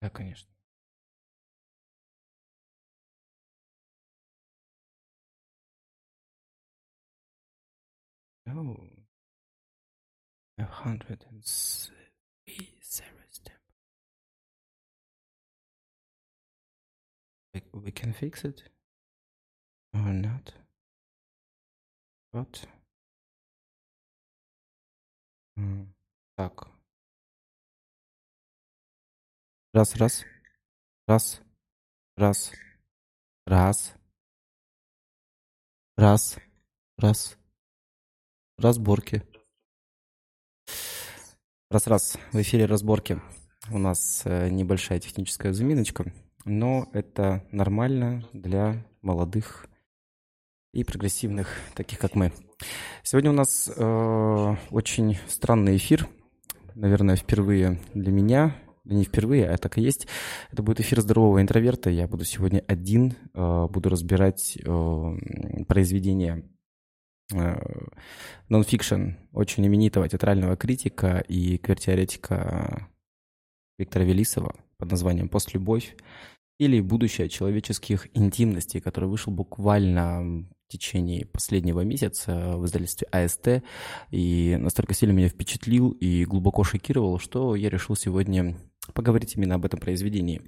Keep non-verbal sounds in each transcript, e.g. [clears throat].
Да, конечно. Oh, a hundred and three series temp. We, we can fix it or not? What? М, Так, Раз, раз, раз, раз, раз, раз, раз, разборки. Раз-раз, в эфире разборки. У нас э, небольшая техническая заминочка, но это нормально для молодых и прогрессивных, таких как мы. Сегодня у нас э, очень странный эфир, наверное, впервые для меня, не впервые, а так и есть. Это будет эфир здорового интроверта. Я буду сегодня один, э, буду разбирать э, произведения нонфикшн очень именитого театрального критика и квир-теоретика Виктора Велисова под названием «Постлюбовь» или «Будущее человеческих интимностей», который вышел буквально в течение последнего месяца в издательстве АСТ и настолько сильно меня впечатлил и глубоко шокировал, что я решил сегодня поговорить именно об этом произведении.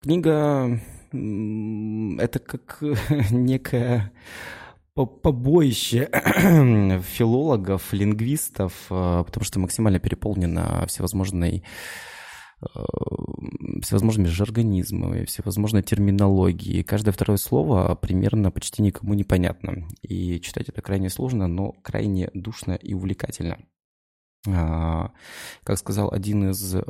Книга это как [laughs] по- побоище [clears throat] филологов, лингвистов, э, потому что максимально переполнена всевозможной э, всевозможными жаргонизмами, всевозможной терминологией. Каждое второе слово примерно почти никому не понятно. И читать это крайне сложно, но крайне душно и увлекательно. А, Как сказал один из э,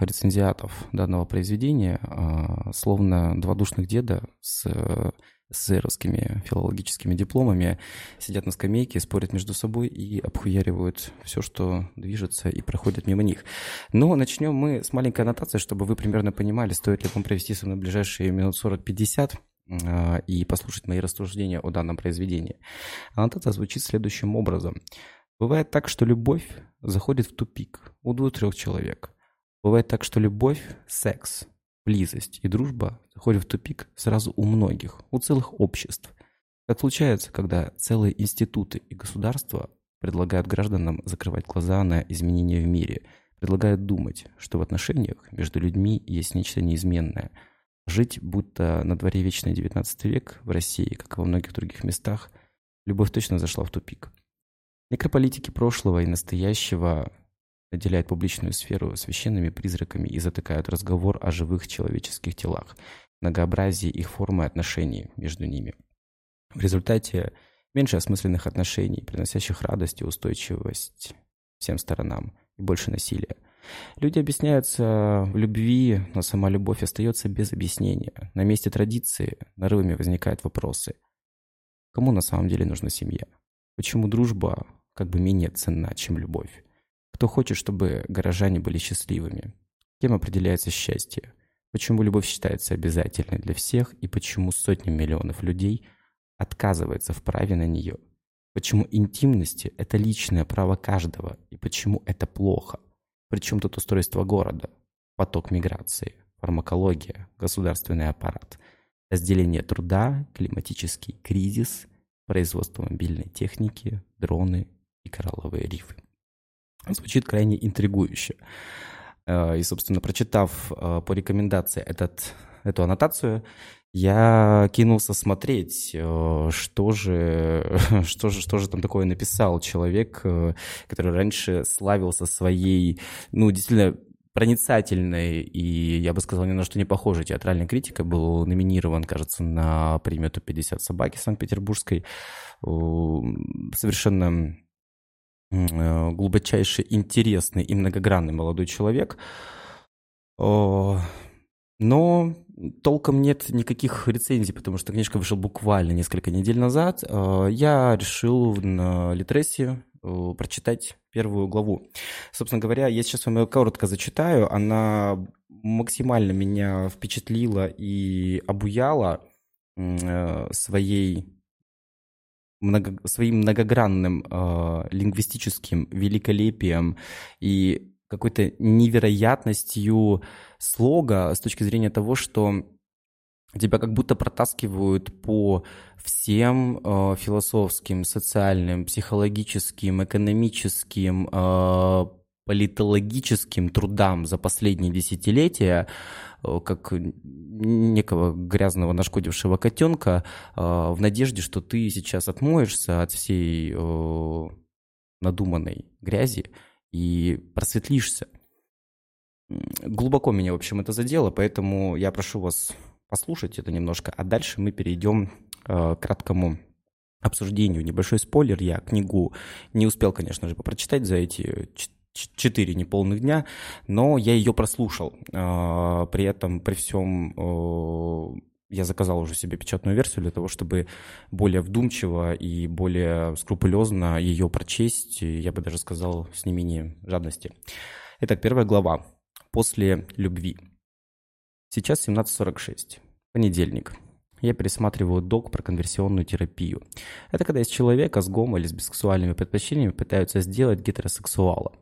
рецензиатов данного произведения, а, словно два душных деда с э, СССРовскими филологическими дипломами сидят на скамейке, спорят между собой и обхуяривают все, что движется и проходит мимо них. Но начнем мы с маленькой аннотации, чтобы вы примерно понимали, стоит ли вам провести со мной ближайшие минут 40-50 а, и послушать мои рассуждения о данном произведении. Аннотация звучит следующим образом. Бывает так, что любовь заходит в тупик у двух-трех человек. Бывает так, что любовь, секс, близость и дружба заходят в тупик сразу у многих, у целых обществ. Так случается, когда целые институты и государства предлагают гражданам закрывать глаза на изменения в мире, предлагают думать, что в отношениях между людьми есть нечто неизменное. Жить, будто на дворе вечный 19 век в России, как и во многих других местах, любовь точно зашла в тупик. Некрополитики прошлого и настоящего наделяют публичную сферу священными призраками и затыкают разговор о живых человеческих телах, многообразии их формы отношений между ними. В результате меньше осмысленных отношений, приносящих радость и устойчивость всем сторонам, и больше насилия. Люди объясняются в любви, но сама любовь остается без объяснения. На месте традиции нарывами возникают вопросы. Кому на самом деле нужна семья? Почему дружба как бы менее ценна, чем любовь? Кто хочет, чтобы горожане были счастливыми? Кем определяется счастье? Почему любовь считается обязательной для всех и почему сотни миллионов людей отказывается в праве на нее? Почему интимности – это личное право каждого и почему это плохо? Причем тут устройство города, поток миграции, фармакология, государственный аппарат, разделение труда, климатический кризис, производство мобильной техники, дроны и коралловые рифы. Звучит крайне интригующе. Э, И, собственно, прочитав э, по рекомендации этот, эту аннотацию, я кинулся смотреть, э, что же, [laughs] что, же, что же там такое написал человек, который раньше славился своей, ну, действительно, проницательной и, я бы сказал, ни на что не похожей театральной критикой. Был номинирован, кажется, на премию «Топ-50 собаки» Санкт-Петербургской. Совершенно э, глубочайше интересный и многогранный молодой человек. Но толком нет никаких рецензий, потому что книжка вышла буквально несколько недель назад. Э, Я решил на Литресе э, прочитать первую главу. Собственно говоря, я сейчас вам ее коротко зачитаю. Она максимально меня впечатлила и обуяла своей много, своим многогранным э, лингвистическим великолепием и какой-то невероятностью слога с точки зрения того, что тебя как будто протаскивают по всем э, философским, социальным, психологическим, экономическим, э, политологическим трудам за последние десятилетия, как некого грязного нашкодившего котенка, э, в надежде, что ты сейчас отмоешься от всей э, надуманной грязи и просветлишься. Глубоко меня, в общем, это задело, поэтому я прошу вас послушать это немножко, а дальше мы перейдем к краткому обсуждению. Небольшой спойлер, я книгу не успел, конечно же, прочитать за эти четыре неполных дня, но я ее прослушал. А, при этом, при всем, я заказал уже себе печатную версию для того, чтобы более вдумчиво и более скрупулезно ее прочесть, я бы даже сказал, с не менее жадности. Итак, первая глава. После любви. Сейчас 17.46. Понедельник я пересматриваю док про конверсионную терапию. Это когда из человека с гомо или с бисексуальными предпочтениями пытаются сделать гетеросексуала.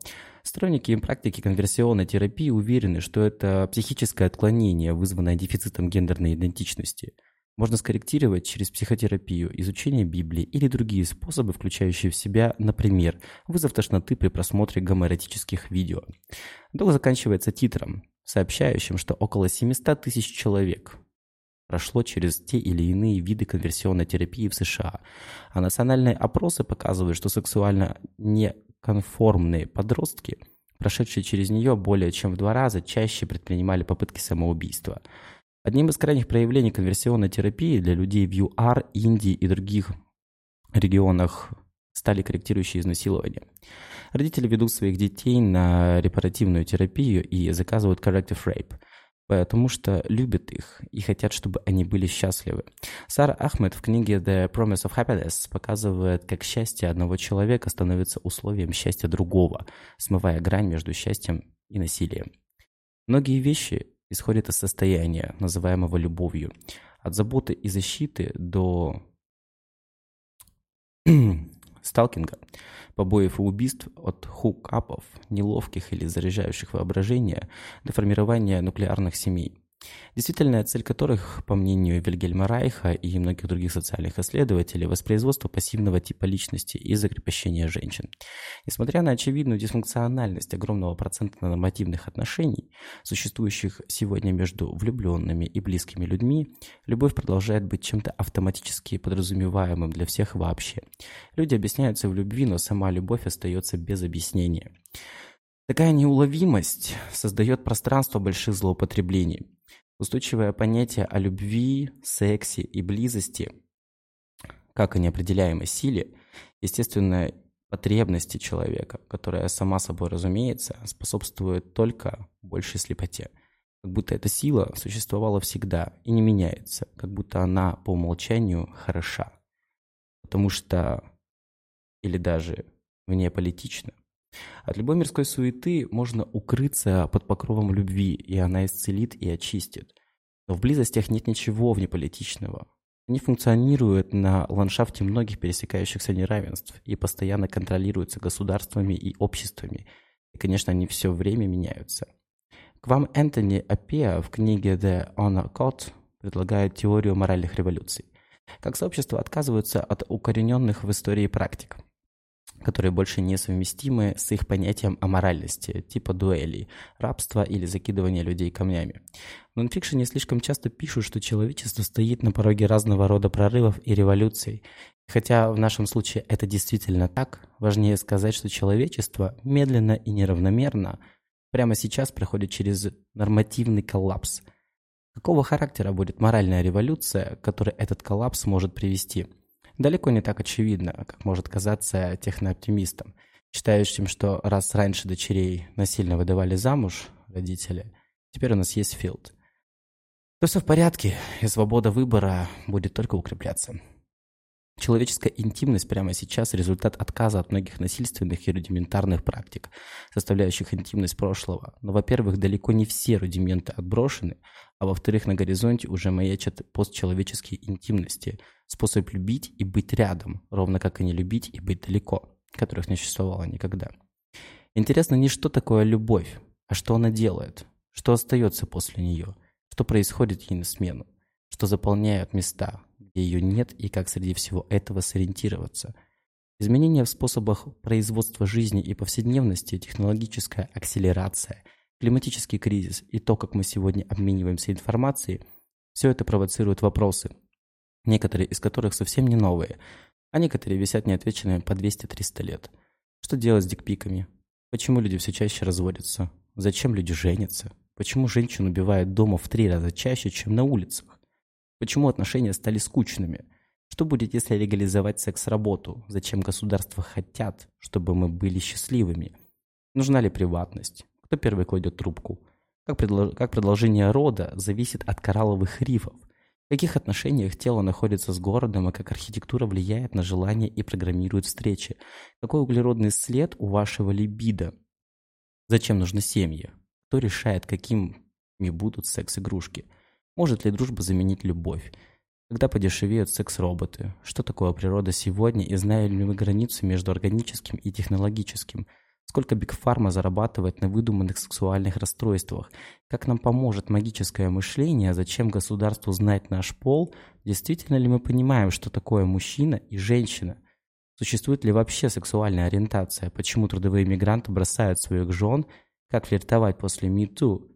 Сторонники практики конверсионной терапии уверены, что это психическое отклонение, вызванное дефицитом гендерной идентичности. Можно скорректировать через психотерапию, изучение Библии или другие способы, включающие в себя, например, вызов тошноты при просмотре гомоэротических видео. Док заканчивается титром, сообщающим, что около 700 тысяч человек прошло через те или иные виды конверсионной терапии в США. А национальные опросы показывают, что сексуально неконформные подростки, прошедшие через нее более чем в два раза, чаще предпринимали попытки самоубийства. Одним из крайних проявлений конверсионной терапии для людей в ЮАР, Индии и других регионах стали корректирующие изнасилования. Родители ведут своих детей на репаративную терапию и заказывают corrective rape – потому что любят их и хотят, чтобы они были счастливы. Сара Ахмед в книге The Promise of Happiness показывает, как счастье одного человека становится условием счастья другого, смывая грань между счастьем и насилием. Многие вещи исходят из состояния, называемого любовью, от заботы и защиты до сталкинга, побоев и убийств, от хукапов, неловких или заряжающих воображение, до формирования нуклеарных семей действительная цель которых, по мнению Вильгельма Райха и многих других социальных исследователей, воспроизводство пассивного типа личности и закрепощение женщин. Несмотря на очевидную дисфункциональность огромного процента нормативных отношений, существующих сегодня между влюбленными и близкими людьми, любовь продолжает быть чем-то автоматически подразумеваемым для всех вообще. Люди объясняются в любви, но сама любовь остается без объяснения. Такая неуловимость создает пространство больших злоупотреблений. Устойчивое понятие о любви, сексе и близости, как о неопределяемой силе, естественной потребности человека, которая сама собой разумеется, способствует только большей слепоте. Как будто эта сила существовала всегда и не меняется, как будто она по умолчанию хороша. Потому что, или даже вне политична. От любой мирской суеты можно укрыться под покровом любви, и она исцелит и очистит. Но в близостях нет ничего внеполитичного. Они функционируют на ландшафте многих пересекающихся неравенств и постоянно контролируются государствами и обществами. И, конечно, они все время меняются. К вам Энтони Апеа в книге «The Honor Code» предлагает теорию моральных революций. Как сообщество отказываются от укорененных в истории практик – которые больше не совместимы с их понятием аморальности, типа дуэлей, рабства или закидывания людей камнями. В нонфикшене слишком часто пишут, что человечество стоит на пороге разного рода прорывов и революций. Хотя в нашем случае это действительно так, важнее сказать, что человечество медленно и неравномерно прямо сейчас проходит через нормативный коллапс. Какого характера будет моральная революция, к которой этот коллапс может привести – далеко не так очевидно, как может казаться технооптимистам, считающим, что раз раньше дочерей насильно выдавали замуж родители, теперь у нас есть филд. То все в порядке, и свобода выбора будет только укрепляться. Человеческая интимность прямо сейчас – результат отказа от многих насильственных и рудиментарных практик, составляющих интимность прошлого. Но, во-первых, далеко не все рудименты отброшены, а во-вторых, на горизонте уже маячат постчеловеческие интимности, способ любить и быть рядом, ровно как и не любить и быть далеко, которых не существовало никогда. Интересно не что такое любовь, а что она делает, что остается после нее, что происходит ей на смену, что заполняют места, где ее нет и как среди всего этого сориентироваться. Изменения в способах производства жизни и повседневности, технологическая акселерация, климатический кризис и то, как мы сегодня обмениваемся информацией, все это провоцирует вопросы, некоторые из которых совсем не новые, а некоторые висят неотвеченными по 200-300 лет. Что делать с дикпиками? Почему люди все чаще разводятся? Зачем люди женятся? Почему женщин убивают дома в три раза чаще, чем на улицах? Почему отношения стали скучными? Что будет, если легализовать секс-работу? Зачем государства хотят, чтобы мы были счастливыми? Нужна ли приватность? Кто первый кладет трубку? Как, предло... как продолжение рода зависит от коралловых рифов? Каких отношениях тело находится с городом и как архитектура влияет на желание и программирует встречи? Какой углеродный след у вашего либидо? Зачем нужны семьи? Кто решает, какими будут секс-игрушки? Может ли дружба заменить любовь? Когда подешевеют секс-роботы? Что такое природа сегодня и знаем ли мы границу между органическим и технологическим? Сколько Бигфарма зарабатывает на выдуманных сексуальных расстройствах? Как нам поможет магическое мышление? Зачем государству знать наш пол? Действительно ли мы понимаем, что такое мужчина и женщина? Существует ли вообще сексуальная ориентация? Почему трудовые мигранты бросают своих жен? Как флиртовать после МИТУ?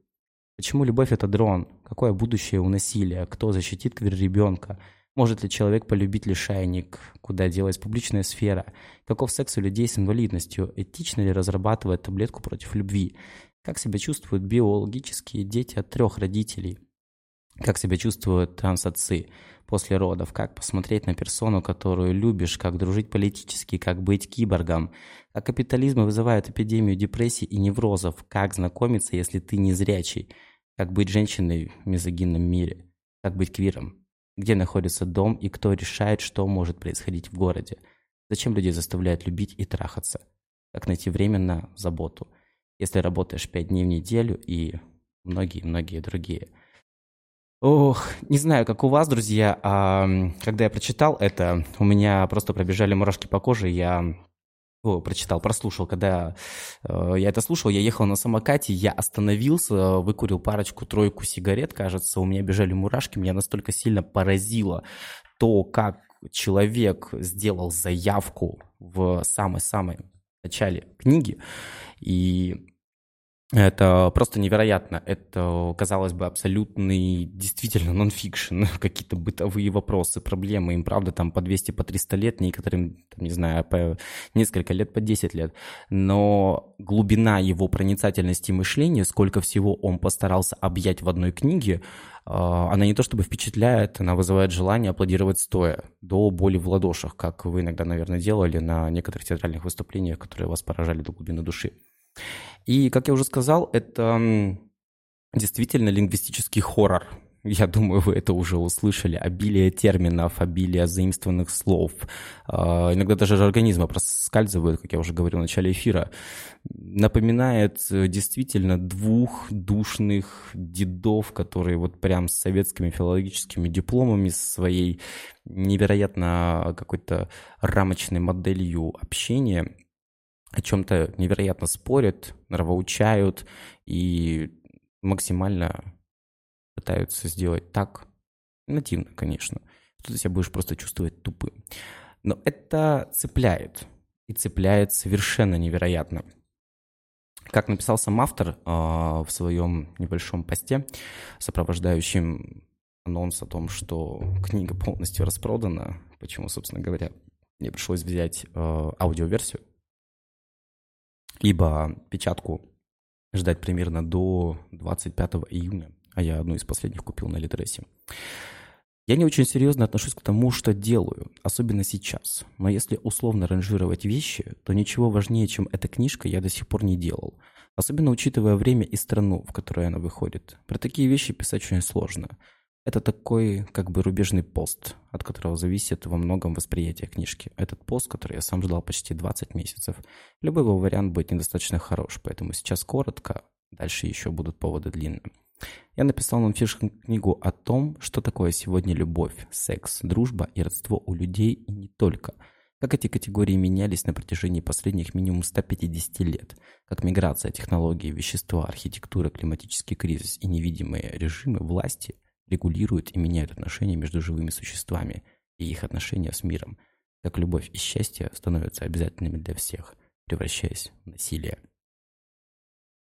Почему любовь – это дрон? Какое будущее у насилия? Кто защитит квир-ребенка? Может ли человек полюбить лишайник? Куда делась публичная сфера? Каков секс у людей с инвалидностью? Этично ли разрабатывать таблетку против любви? Как себя чувствуют биологические дети от трех родителей? Как себя чувствуют трансотцы после родов? Как посмотреть на персону, которую любишь? Как дружить политически? Как быть киборгом? Как капитализм вызывает эпидемию депрессий и неврозов? Как знакомиться, если ты незрячий? Как быть женщиной в мизогинном мире? Как быть квиром? Где находится дом и кто решает, что может происходить в городе? Зачем людей заставляют любить и трахаться? Как найти время на заботу, если работаешь пять дней в неделю и многие-многие другие. Ох, не знаю, как у вас, друзья, а когда я прочитал это, у меня просто пробежали мурашки по коже, я о, прочитал, прослушал. Когда э, я это слушал, я ехал на самокате, я остановился, выкурил парочку-тройку сигарет, кажется, у меня бежали мурашки, меня настолько сильно поразило то, как человек сделал заявку в самой-самой начале книги, и это просто невероятно. Это, казалось бы, абсолютный, действительно, нонфикшн. [laughs] Какие-то бытовые вопросы, проблемы. Им, правда, там по 200, по 300 лет, некоторым, там, не знаю, по несколько лет, по 10 лет. Но глубина его проницательности мышления, сколько всего он постарался объять в одной книге, а, она не то чтобы впечатляет, она вызывает желание аплодировать стоя, до боли в ладошах, как вы иногда, наверное, делали на некоторых театральных выступлениях, которые вас поражали до глубины души. И, как я уже сказал, это действительно лингвистический хоррор. Я думаю, вы это уже услышали. Обилие терминов, обилие заимствованных слов. А, иногда даже организмы проскальзывают, как я уже говорил в начале эфира. Напоминает э, действительно двух душных дедов, которые вот прям с советскими филологическими дипломами, своей невероятно какой-то рамочной моделью общения о чем-то невероятно спорят, нравоучают и максимально пытаются сделать так, нативно, конечно, что ты себя будешь просто чувствовать тупым. Но это цепляет, и цепляет совершенно невероятно. Как написал сам автор э, в своем небольшом посте, сопровождающем анонс о том, что книга полностью распродана, почему, собственно говоря, мне пришлось взять э, аудиоверсию, ибо печатку ждать примерно до 25 июня, а я одну из последних купил на Литресе. Я не очень серьезно отношусь к тому, что делаю, особенно сейчас. Но если условно ранжировать вещи, то ничего важнее, чем эта книжка, я до сих пор не делал. Особенно учитывая время и страну, в которой она выходит. Про такие вещи писать очень сложно. Это такой как бы рубежный пост, от которого зависит во многом восприятие книжки. Этот пост, который я сам ждал почти 20 месяцев. Любой его вариант будет недостаточно хорош, поэтому сейчас коротко, дальше еще будут поводы длинные. Я написал нонфишн книгу о том, что такое сегодня любовь, секс, дружба и родство у людей и не только. как эти категории менялись на протяжении последних минимум 150 лет, как миграция, технологии, вещества, архитектура, климатический кризис и невидимые режимы власти регулируют и меняют отношения между живыми существами и их отношения с миром, как любовь и счастье становятся обязательными для всех, превращаясь в насилие.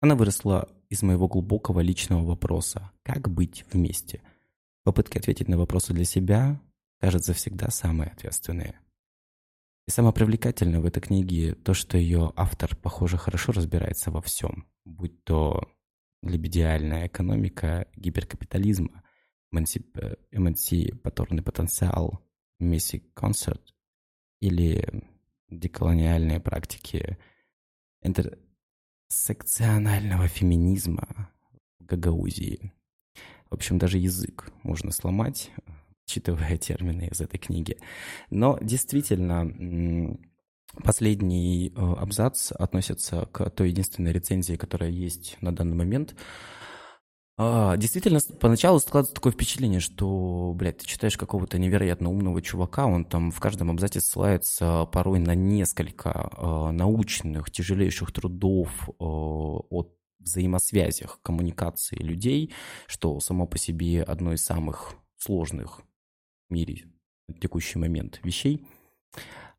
Она выросла из моего глубокого личного вопроса «Как быть вместе?». Попытки ответить на вопросы для себя, кажется, всегда самые ответственные. И самое привлекательное в этой книге то, что ее автор, похоже, хорошо разбирается во всем, будь то либидиальная экономика гиперкапитализма, эмансипаторный потенциал, миссик концерт или деколониальные практики интерсекционального феминизма в Гагаузии. В общем, даже язык можно сломать, учитывая термины из этой книги. Но действительно, последний э, абзац относится к той единственной рецензии, которая есть на данный момент. А, действительно, поначалу складывается такое впечатление, что, блядь, ты читаешь какого-то невероятно умного чувака, он там в каждом абзаце ссылается порой на несколько э, научных, тяжелейших трудов э, от взаимосвязях коммуникации людей, что само по себе одно из самых сложных мире в текущий момент вещей.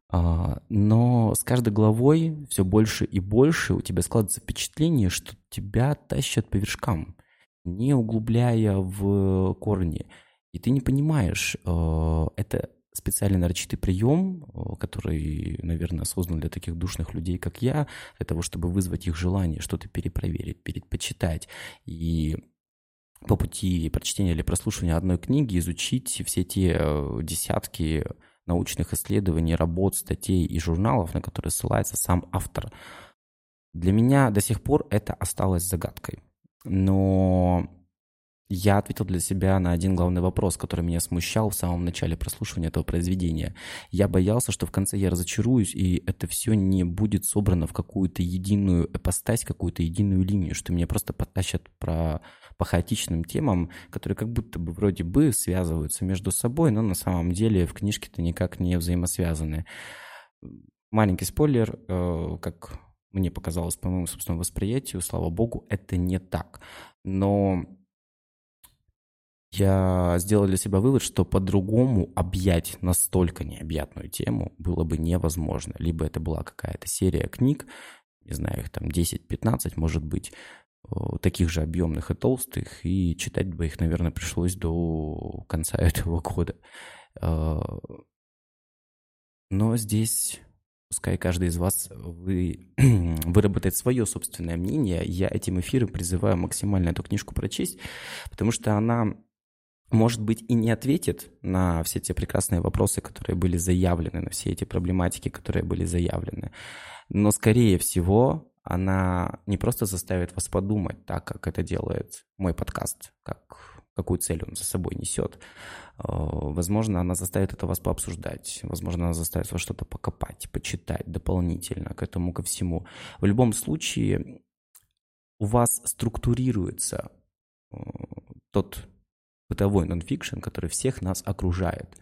А, но с каждой главой все больше и больше у тебя складывается впечатление, что тебя тащат по вершкам, не углубляя в корни. И ты не понимаешь, а, это специальный нарочитый прием, а, который, наверное, создан для таких душных людей, как я, для того, чтобы вызвать их желание что-то перепроверить, перепочитать. И по пути прочтения или прослушивания одной книги изучить все те э, десятки научных исследований, работ, статей и журналов, на которые ссылается сам автор. Для меня до сих пор это осталось загадкой. Но я ответил для себя на один главный вопрос, который меня смущал в самом начале прослушивания этого произведения. Я боялся, что в конце я разочаруюсь, и это все не будет собрано в какую-то единую эпостась, какую-то единую линию, что меня просто потащат про, по хаотичным темам, которые как будто бы вроде бы связываются между собой, но на самом деле в книжке-то никак не взаимосвязаны. Маленький спойлер, э, как мне показалось по моему собственному восприятию, слава богу, это не так. Но я сделал для себя вывод, что по-другому объять настолько необъятную тему было бы невозможно. Либо это была какая-то серия книг, не знаю, их там 10-15, может быть, таких же объемных и толстых, и читать бы их, наверное, пришлось до конца [laughs] этого года. А, но здесь пускай каждый из вас вы, [clears throat] выработает свое собственное мнение. Я этим эфиром призываю максимально эту книжку прочесть, потому что она может быть, и не ответит на все те прекрасные вопросы, которые были заявлены, на все эти проблематики, которые были заявлены. Но, скорее всего, она не просто заставит вас подумать, так как это делает мой подкаст, как, какую цель он за собой несет. Возможно, она заставит это вас пообсуждать, возможно, она заставит вас что-то покопать, почитать дополнительно к этому, ко всему. В любом случае, у вас структурируется э, тот бытовой нонфикшн, который всех нас окружает.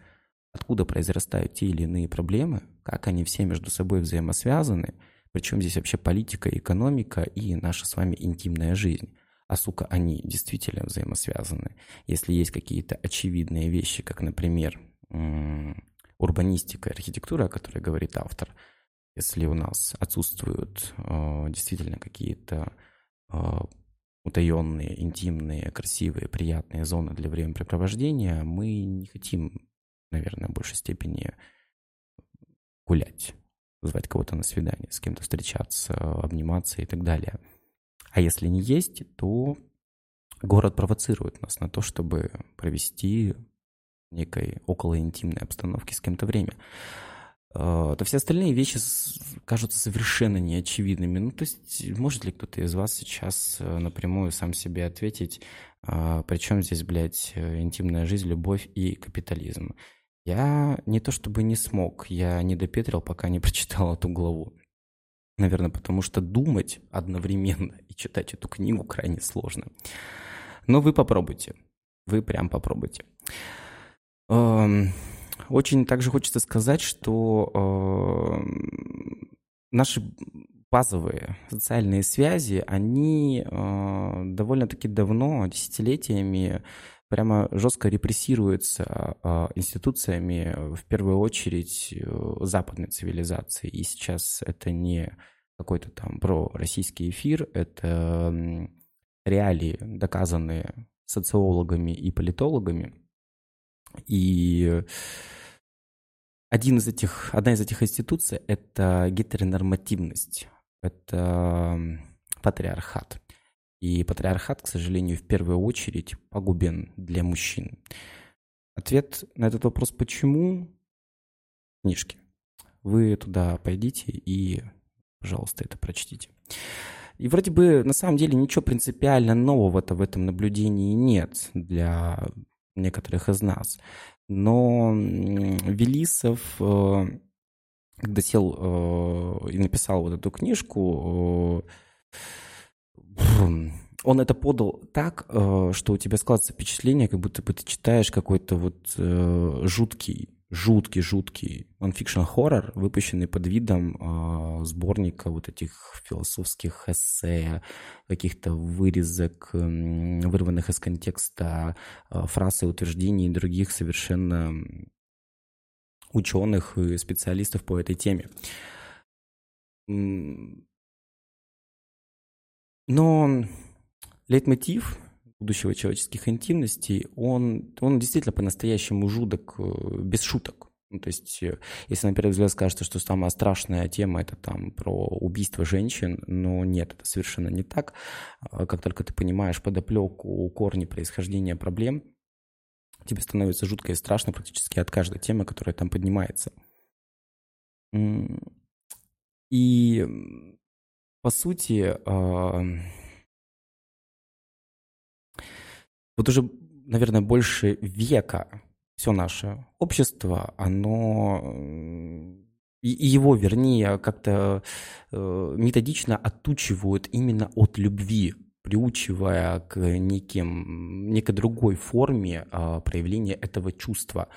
Откуда произрастают те или иные проблемы, как они все между собой взаимосвязаны, причем здесь вообще политика, экономика и наша с вами интимная жизнь. А сука, они действительно взаимосвязаны. Если есть какие-то очевидные вещи, как, например, урбанистика и архитектура, о которой говорит автор, если у нас отсутствуют э, действительно какие-то э, утаенные, интимные, красивые, приятные зоны для времяпрепровождения, мы не хотим, наверное, в большей степени гулять, звать кого-то на свидание, с кем-то встречаться, обниматься и так далее. А если не есть, то город провоцирует нас на то, чтобы провести некой околоинтимной обстановке с кем-то время. А, то все остальные вещи кажутся совершенно неочевидными. Ну, то есть, может ли кто-то из вас сейчас э, напрямую сам себе ответить, а, причем здесь, блядь, э, интимная жизнь, любовь и капитализм? Я не то чтобы не смог, я не допетрил, пока не [laughs] прочитал эту главу. Наверное, потому что думать одновременно и читать эту книгу крайне сложно. Но вы попробуйте. Вы прям попробуйте. очень также хочется сказать, что э, наши базовые социальные связи, они э, довольно-таки давно, десятилетиями прямо жестко репрессируются э, институциями, в первую очередь, э, западной цивилизации. И сейчас это не какой-то там про-российский эфир, это реалии, доказанные социологами и политологами. И один из этих, одна из этих институций – это гетеронормативность, это патриархат. И патриархат, к сожалению, в первую очередь пагубен для мужчин. Ответ на этот вопрос «почему?» книжки. Вы туда пойдите и, пожалуйста, это прочтите. И вроде бы на самом деле ничего принципиально нового-то в этом наблюдении нет для некоторых из нас. Но Велисов, э, когда сел э, и написал вот эту книжку, э, он это подал так, что у тебя складывается впечатление, как будто бы ты читаешь какой-то вот жуткий жуткий, жуткий нонфикшн хоррор, выпущенный под видом э, сборника вот этих философских эссе, каких-то вырезок, э, вырванных из контекста э, фраз и утверждений других совершенно ученых и специалистов по этой теме. Но лейтмотив будущего человеческих интимностей, он, он действительно по-настоящему жудок, э, без шуток. Ну, то есть, э, если на первый взгляд скажется, что самая страшная тема это там про убийство женщин, но нет, это совершенно не так. А как только ты понимаешь подоплеку, корни происхождения проблем, тебе становится жутко и страшно практически от каждой темы, которая там поднимается. И по сути, а, вот уже, наверное, больше века все наше общество, оно и его, вернее, как-то э, методично отучивают именно от любви, приучивая к неким, некой другой форме э, проявления этого чувства.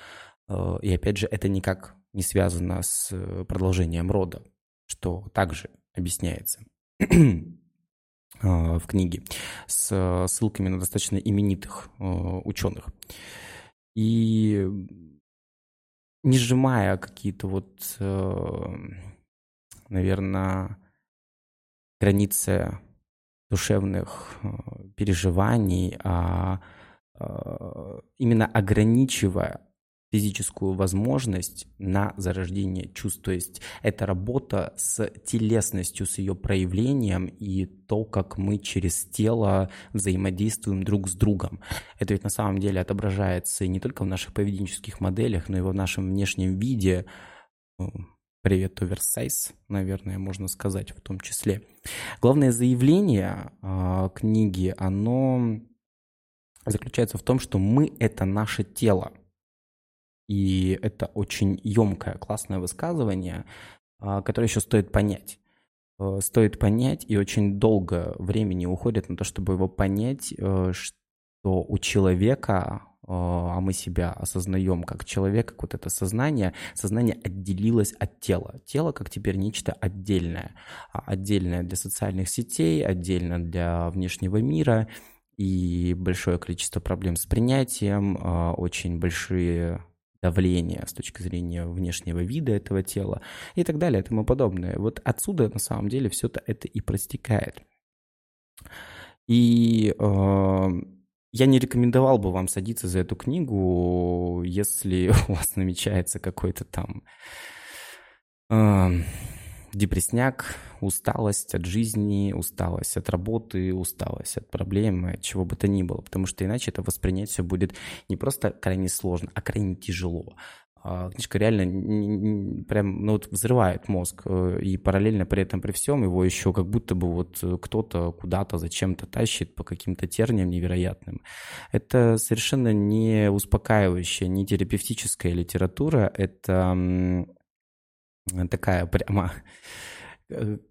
Э, и опять же, это никак не связано с продолжением рода, что также объясняется. [clears throat] А, в книге с ссылками на достаточно именитых а, ученых. И не сжимая какие-то вот, а, наверное, границы душевных переживаний, а именно ограничивая физическую возможность на зарождение чувств. То есть это работа с телесностью, с ее проявлением и то, как мы через тело взаимодействуем друг с другом. Это ведь на самом деле отображается не только в наших поведенческих моделях, но и в нашем внешнем виде. Привет, оверсайз, наверное, можно сказать в том числе. Главное заявление э, книги, оно заключается в том, что мы — это наше тело. И это очень емкое, классное высказывание, а, которое еще стоит понять. Э, стоит понять, и очень долго времени уходит на то, чтобы его понять, э, что у человека, э, а мы себя осознаем как человек, как вот это сознание, сознание отделилось от тела. Тело как теперь нечто отдельное. А отдельное для социальных сетей, отдельно для внешнего мира, и большое количество проблем с принятием, очень большие давление с точки зрения внешнего вида этого тела и так далее и тому подобное. Вот отсюда на самом деле все это и простекает. И э, я не рекомендовал бы вам садиться за эту книгу, если [laughs] у вас намечается какой-то там э, депресняк, усталость от жизни, усталость от работы, усталость от проблем, от чего бы то ни было, потому что иначе это воспринять все будет не просто крайне сложно, а крайне тяжело. Книжка реально прям ну, вот взрывает мозг, э, и параллельно при этом при всем его еще как будто бы вот кто-то куда-то зачем-то тащит по каким-то терниям невероятным. Это совершенно не успокаивающая, не терапевтическая литература, это такая прямо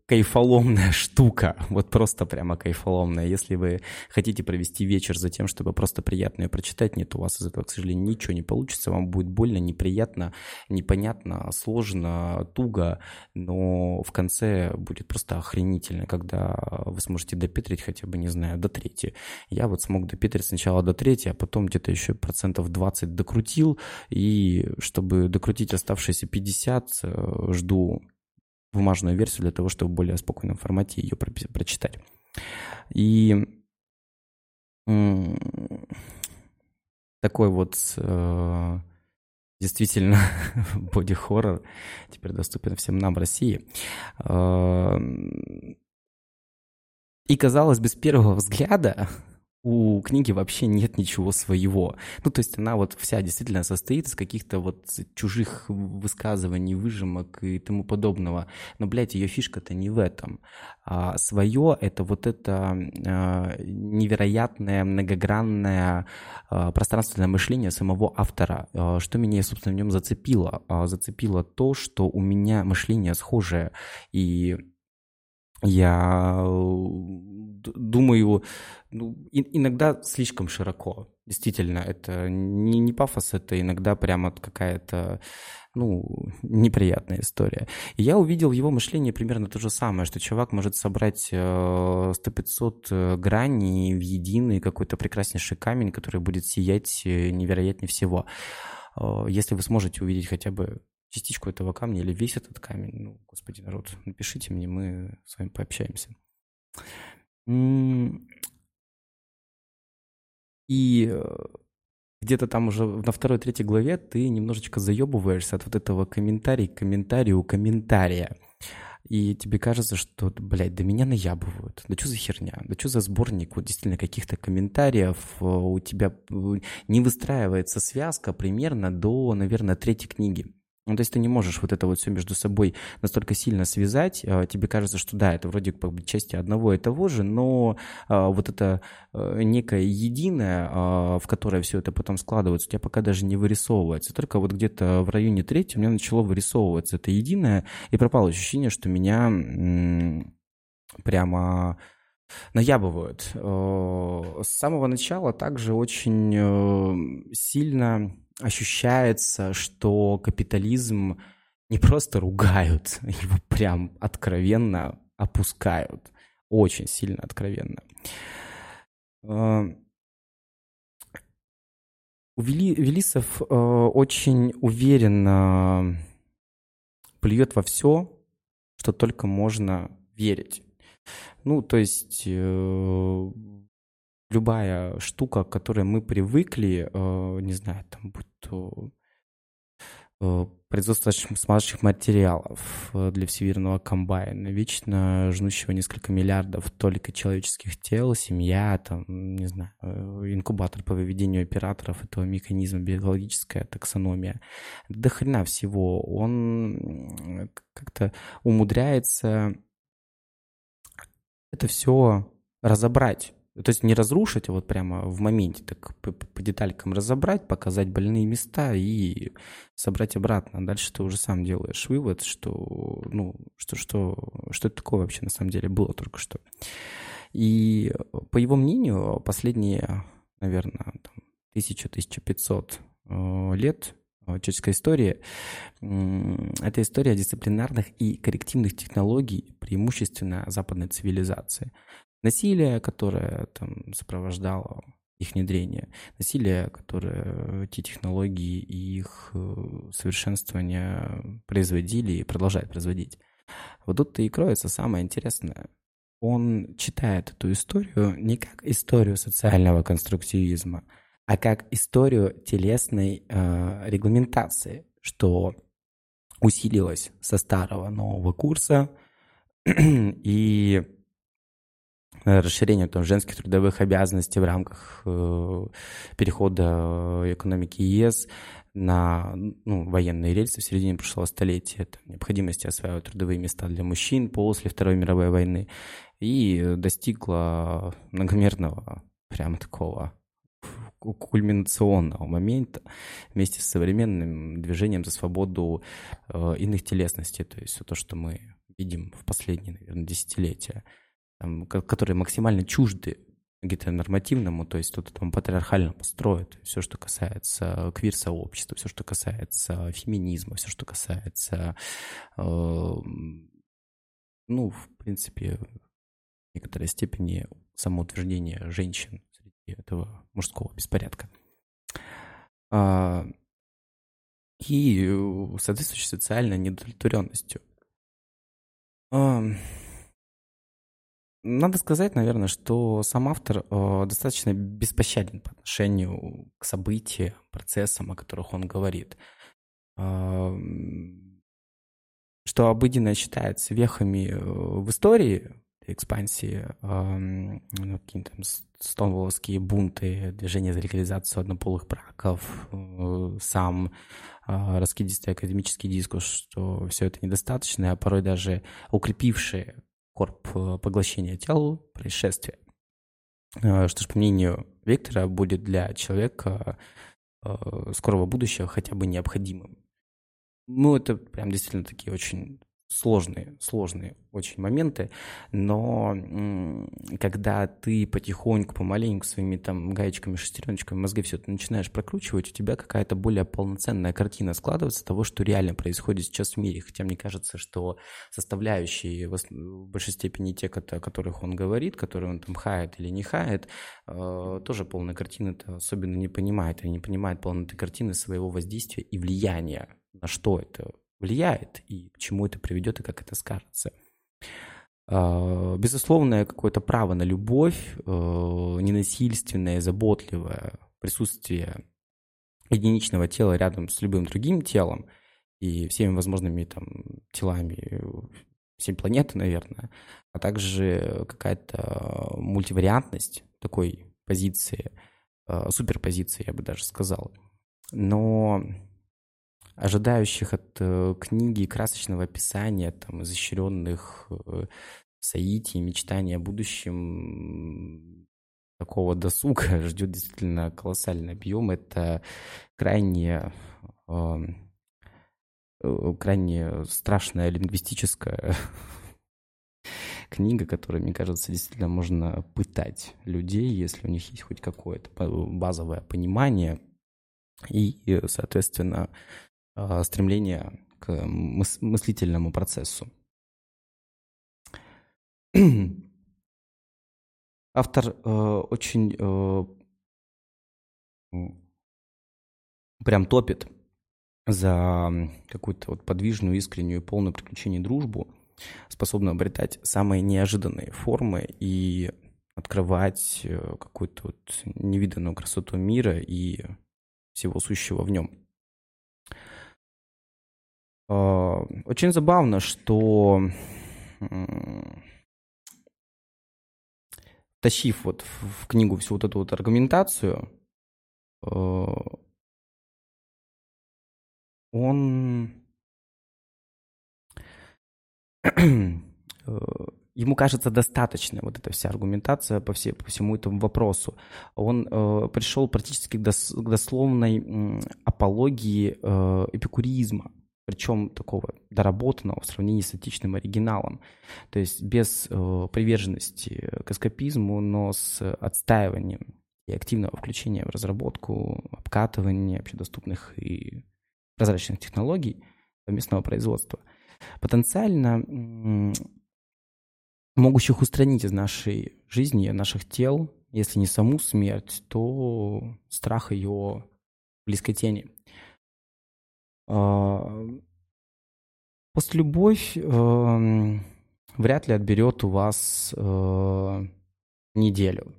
кайфоломная штука, [laughs] вот просто прямо кайфоломная. Если вы хотите провести вечер за тем, чтобы просто приятно ее прочитать, нет, у вас из этого, к сожалению, ничего не получится, вам будет больно, неприятно, непонятно, сложно, туго, но в конце будет просто охренительно, когда вы сможете допетрить хотя бы, не знаю, до трети. Я вот смог допетрить сначала до трети, а потом где-то еще процентов 20 докрутил, и чтобы докрутить оставшиеся 50, э, жду бумажную версию для того, чтобы в более спокойном формате ее прочитать. И такой вот э, действительно [laughs] боди-хоррор теперь доступен всем нам в России. Э, и казалось бы, с первого взгляда у книги вообще нет ничего своего. Ну, то есть она вот вся действительно состоит из каких-то вот чужих высказываний, выжимок и тому подобного. Но, блядь, ее фишка-то не в этом. А свое — это вот это а, невероятное, многогранное а, пространственное мышление самого автора. А, что меня, собственно, в нем зацепило? А, зацепило то, что у меня мышление схожее. И я думаю, ну, иногда слишком широко. Действительно, это не, не пафос, это иногда прямо какая-то, ну, неприятная история. И я увидел его мышлении примерно то же самое, что чувак может собрать 100-500 э, э, граней в единый какой-то прекраснейший камень, который будет сиять э, невероятнее всего. Если вы сможете увидеть хотя бы частичку этого камня или весь этот камень, ну, господи, народ, напишите мне, мы с вами пообщаемся. И э, где-то там уже на второй-третьей главе ты немножечко заебываешься от вот этого комментария к комментарию комментария. И тебе кажется, что, блядь, да меня наябывают. Да что за херня? Да что за сборник вот действительно каких-то комментариев? Э, у тебя э, не выстраивается связка примерно до, наверное, третьей книги. Ну, то есть ты не можешь вот это вот все между собой настолько сильно связать. А, тебе кажется, что да, это вроде как бы части одного и того же, но а, вот это а, некое единое, в которое все это потом складывается, у тебя пока даже не вырисовывается. Только вот где-то в районе третьей у меня начало вырисовываться это единое, и пропало ощущение, что меня прямо наябывают. С самого начала также очень э, сильно ощущается, что капитализм не просто ругают, [laughs] его прям откровенно опускают. Очень сильно откровенно. У Вели, Велисов э, очень уверенно плюет во все, что только можно верить. Ну, то есть э, любая штука, к которой мы привыкли, э, не знаю, там, будь то э, производство смазочных материалов э, для всемирного комбайна, вечно жнущего несколько миллиардов только человеческих тел, семья, там, не знаю, инкубатор по выведению операторов этого механизма, биологическая таксономия. До хрена всего. Он как-то умудряется это все разобрать то есть не разрушить, а вот прямо в моменте так по, по деталькам разобрать, показать больные места и собрать обратно. Дальше ты уже сам делаешь вывод, что, ну, что, что, что это такое вообще на самом деле было только что. И по его мнению, последние, наверное, 1000-1500 э, лет человеческой истории, это история дисциплинарных и коррективных технологий, преимущественно западной цивилизации насилие, которое там сопровождало их внедрение, насилие, которое эти технологии и их э, совершенствование производили и продолжают производить. Вот тут-то и кроется самое интересное. Он читает эту историю не как историю социального конструктивизма, а как историю телесной э, регламентации, что усилилось со старого нового курса [clears throat] и расширению там, женских трудовых обязанностей в рамках э, перехода э, экономики ЕС на ну, военные рельсы в середине прошлого столетия, это необходимости осваивать трудовые места для мужчин после Второй мировой войны, и достигла многомерного, прямо такого кульминационного момента вместе с современным движением за свободу э, иных телесностей, то есть все то, что мы видим в последние, наверное, десятилетия, там, которые максимально чужды гетеронормативному, то есть тут там патриархально построят все, что касается квир-сообщества, все, что касается феминизма, все, что касается, э, ну, в принципе, в некоторой степени самоутверждения женщин среди этого мужского беспорядка. А, и соответствующей социальной недовлетворенностью. Надо сказать, наверное, что сам автор э, достаточно беспощаден по отношению к событиям, процессам, о которых он говорит. Э, что обыденно считается вехами э, в истории экспансии, э, какие-то там стонволовские бунты, движение за легализацию однополых браков, э, сам э, раскидистый академический дискурс, что все это недостаточно, а порой даже укрепившие корп э, поглощения тела происшествия. Э, что ж, по мнению Виктора, будет для человека э, скорого будущего хотя бы необходимым. Ну, это прям действительно такие очень сложные, сложные очень моменты, но когда ты потихоньку, помаленьку своими там гаечками, шестереночками мозги все это начинаешь прокручивать, у тебя какая-то более полноценная картина складывается того, что реально происходит сейчас в мире. Хотя мне кажется, что составляющие в большей степени те, о которых он говорит, которые он там хает или не хает, э, тоже полной картины-то особенно не понимает, или не понимает полноты картины своего воздействия и влияния на что это влияет и к чему это приведет и как это скажется. А, безусловное какое-то право на любовь, э, ненасильственное, заботливое присутствие единичного тела рядом с любым другим телом и всеми возможными там телами всей планеты, наверное, а также какая-то мультивариантность такой позиции, э, суперпозиции, я бы даже сказал. Но ожидающих от э, книги красочного описания, там, изощренных э, соитий, мечтаний о будущем такого досуга [laughs] ждет действительно колоссальный объем. Это крайне, э, крайне страшная лингвистическая [laughs] книга, которой, мне кажется, действительно можно пытать людей, если у них есть хоть какое-то базовое понимание. И, соответственно, стремление к мыс- мыслительному процессу. Автор э, очень э, прям топит за какую-то вот подвижную, искреннюю, полную приключений дружбу, способную обретать самые неожиданные формы и открывать э, какую-то вот невиданную красоту мира и всего сущего в нем. А, очень забавно, что тащив вот в книгу всю вот эту вот аргументацию, а, он ему кажется достаточно вот эта вся аргументация по, все, по всему этому вопросу. Он э, пришел практически к, дос, к дословной э, апологии э, эпикуризма причем такого доработанного в сравнении с античным оригиналом. То есть без э, приверженности к эскапизму, но с отстаиванием и активного включения в разработку, обкатывание общедоступных и прозрачных технологий совместного производства. Потенциально могущих устранить из нашей жизни, наших тел, если не саму смерть, то страх ее близкой тени – постлюбовь э, вряд ли отберет у вас э, неделю.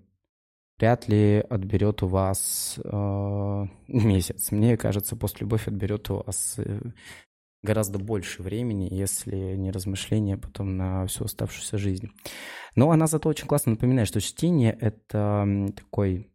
Вряд ли отберет у вас э, [laughs] месяц. Мне кажется, постлюбовь отберет у вас э, гораздо больше времени, если не размышления потом на всю оставшуюся жизнь. Но она зато очень классно напоминает, что чтение — это такой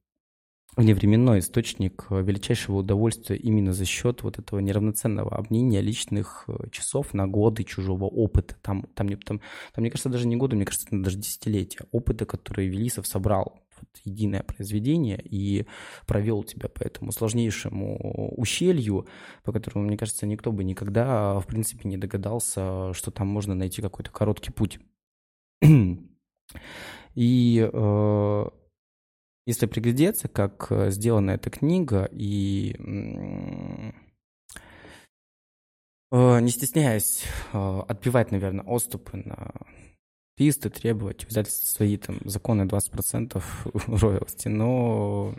вневременной источник э, величайшего удовольствия именно за счет вот этого неравноценного обменения личных э, часов на годы чужого опыта. Там, там, там, там, мне кажется, даже не годы, мне кажется, даже десятилетия опыта, который Велисов собрал единое произведение и провел тебя по этому сложнейшему ущелью, по которому, мне кажется, никто бы никогда, в принципе, не догадался, что там можно найти какой-то короткий путь. [clears throat] И э, если приглядеться, как сделана эта книга, и э, не стесняясь э, отбивать, наверное, отступы на писты, требовать взять свои там законы 20% [laughs] роялти, но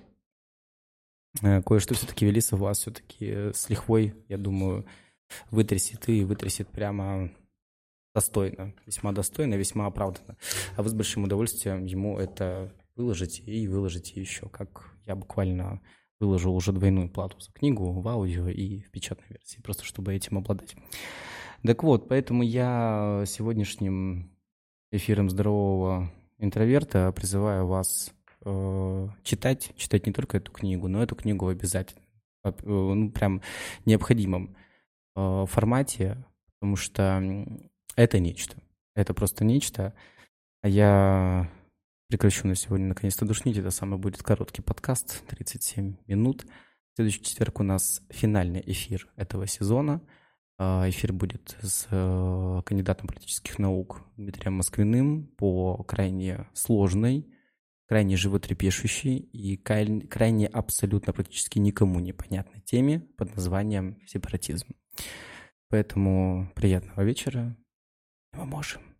э, кое-что все-таки Велиса вас все-таки с лихвой, я думаю, вытрясет и вытрясет прямо достойно, весьма достойно, весьма оправданно. А вы с большим удовольствием ему это выложите и выложите еще, как я буквально выложил уже двойную плату за книгу в аудио и в печатной версии, просто чтобы этим обладать. Так вот, поэтому я сегодняшним эфиром здорового интроверта призываю вас э, читать, читать не только эту книгу, но эту книгу обязательно, э, ну, прям необходимом э, формате, потому что это нечто. Это просто нечто. А я прекращу на сегодня наконец-то душнить. Это самый будет короткий подкаст, 37 минут. В следующий четверг у нас финальный эфир этого сезона. А, эфир будет с э, кандидатом политических наук Дмитрием Москвиным по крайне сложной, крайне животрепещущей и крайне абсолютно практически никому непонятной теме под названием сепаратизм. Поэтому приятного вечера. Мы можем.